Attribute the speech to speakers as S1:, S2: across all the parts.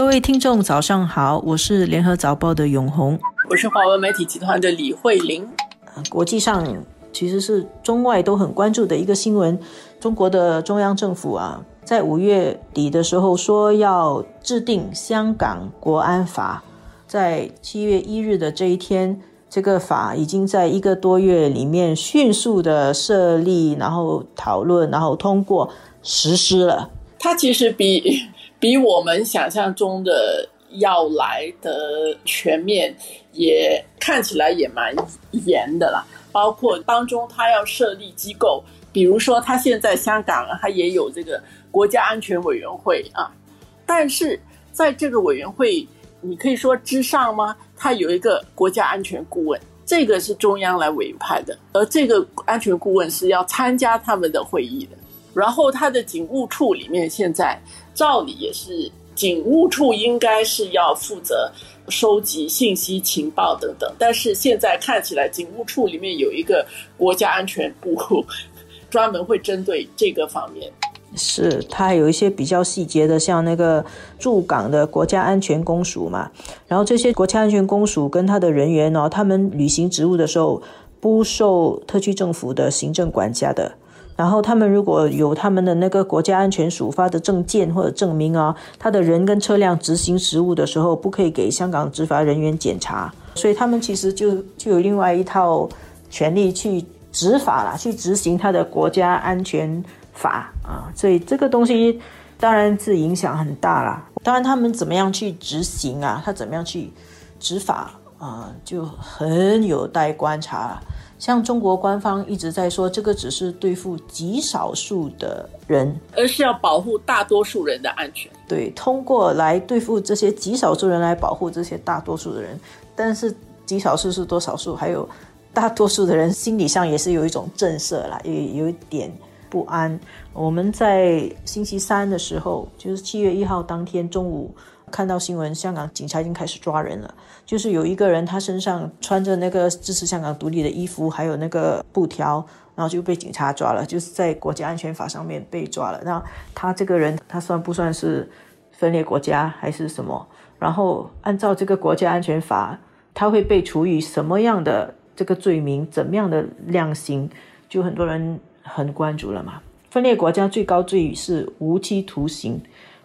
S1: 各位听众，早上好，我是联合早报的永红，
S2: 我是华文媒体集团的李慧玲。
S1: 国际上其实是中外都很关注的一个新闻，中国的中央政府啊，在五月底的时候说要制定香港国安法，在七月一日的这一天，这个法已经在一个多月里面迅速的设立，然后讨论，然后通过实施了。
S2: 它其实比。比我们想象中的要来的全面，也看起来也蛮严的啦。包括当中，他要设立机构，比如说他现在香港他也有这个国家安全委员会啊。但是在这个委员会，你可以说之上吗？他有一个国家安全顾问，这个是中央来委派的，而这个安全顾问是要参加他们的会议的。然后他的警务处里面现在。照理也是，警务处应该是要负责收集信息、情报等等。但是现在看起来，警务处里面有一个国家安全部，专门会针对这个方面。
S1: 是，它还有一些比较细节的，像那个驻港的国家安全公署嘛。然后这些国家安全公署跟他的人员呢，他们履行职务的时候，不受特区政府的行政管辖的。然后他们如果有他们的那个国家安全署发的证件或者证明啊，他的人跟车辆执行职务的时候，不可以给香港执法人员检查，所以他们其实就就有另外一套权利去执法了，去执行他的国家安全法啊。所以这个东西当然是影响很大了。当然他们怎么样去执行啊，他怎么样去执法啊，就很有待观察。像中国官方一直在说，这个只是对付极少数的人，
S2: 而是要保护大多数人的安全。
S1: 对，通过来对付这些极少数人来保护这些大多数的人。但是极少数是多少数？还有大多数的人心理上也是有一种震慑啦，也有一点不安。我们在星期三的时候，就是七月一号当天中午。看到新闻，香港警察已经开始抓人了。就是有一个人，他身上穿着那个支持香港独立的衣服，还有那个布条，然后就被警察抓了，就是在国家安全法上面被抓了。那他这个人，他算不算是分裂国家还是什么？然后按照这个国家安全法，他会被处以什么样的这个罪名？怎么样的量刑？就很多人很关注了嘛。分裂国家最高罪是无期徒刑。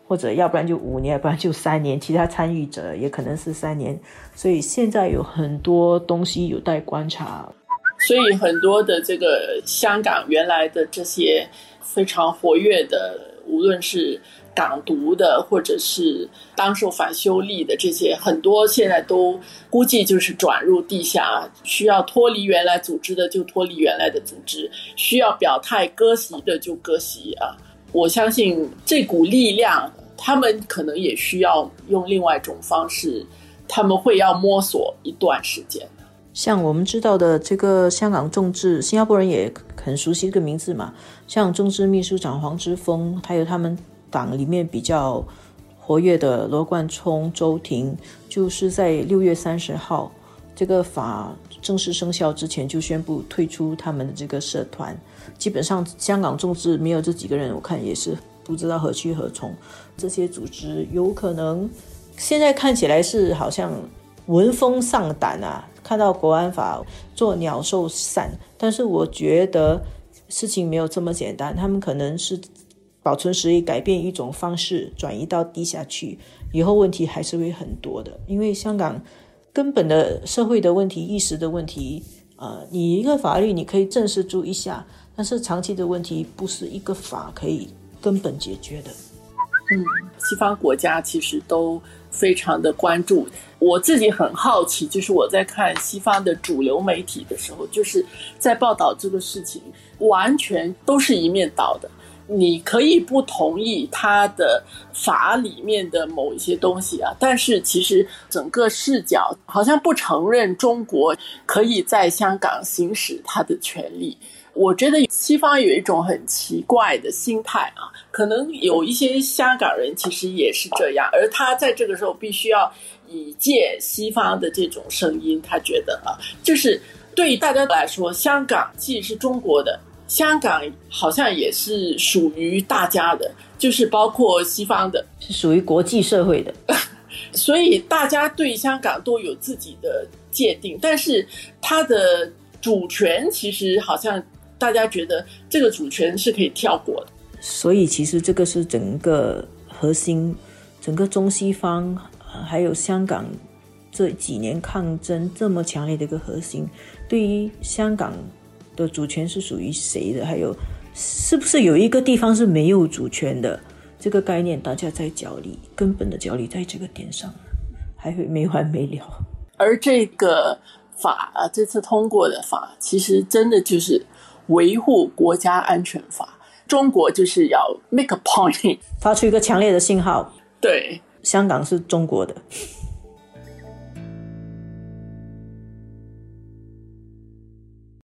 S1: 或者要不然就五年，要不然就三年，其他参与者也可能是三年，所以现在有很多东西有待观察。
S2: 所以很多的这个香港原来的这些非常活跃的，无论是港独的，或者是当受反修例的这些，很多现在都估计就是转入地下，需要脱离原来组织的就脱离原来的组织，需要表态割席的就割席啊。我相信这股力量，他们可能也需要用另外一种方式，他们会要摸索一段时间。
S1: 像我们知道的这个香港政治，新加坡人也很熟悉这个名字嘛。像政治秘书长黄之锋，还有他们党里面比较活跃的罗冠聪、周庭，就是在六月三十号这个法正式生效之前，就宣布退出他们的这个社团。基本上，香港众志没有这几个人，我看也是不知道何去何从。这些组织有可能现在看起来是好像闻风丧胆啊，看到国安法做鸟兽散。但是我觉得事情没有这么简单，他们可能是保存实力，改变一种方式，转移到地下去，以后问题还是会很多的。因为香港根本的社会的问题、意识的问题，呃，你一个法律你可以正视住一下。但是长期的问题不是一个法可以根本解决的。
S2: 嗯，西方国家其实都非常的关注。我自己很好奇，就是我在看西方的主流媒体的时候，就是在报道这个事情，完全都是一面倒的。你可以不同意他的法里面的某一些东西啊，但是其实整个视角好像不承认中国可以在香港行使他的权利。我觉得西方有一种很奇怪的心态啊，可能有一些香港人其实也是这样，而他在这个时候必须要以借西方的这种声音，他觉得啊，就是对大家来说，香港既是中国的，香港好像也是属于大家的，就是包括西方的，
S1: 是属于国际社会的。
S2: 所以大家对香港都有自己的界定，但是它的主权其实好像大家觉得这个主权是可以跳过的。
S1: 所以其实这个是整个核心，整个中西方还有香港这几年抗争这么强烈的一个核心，对于香港的主权是属于谁的，还有是不是有一个地方是没有主权的？这个概念，大家在角力，根本的角力在这个点上，还会没完没了。
S2: 而这个法啊，这次通过的法，其实真的就是维护国家安全法。中国就是要 make a point，
S1: 发出一个强烈的信号：
S2: 对，
S1: 香港是中国的。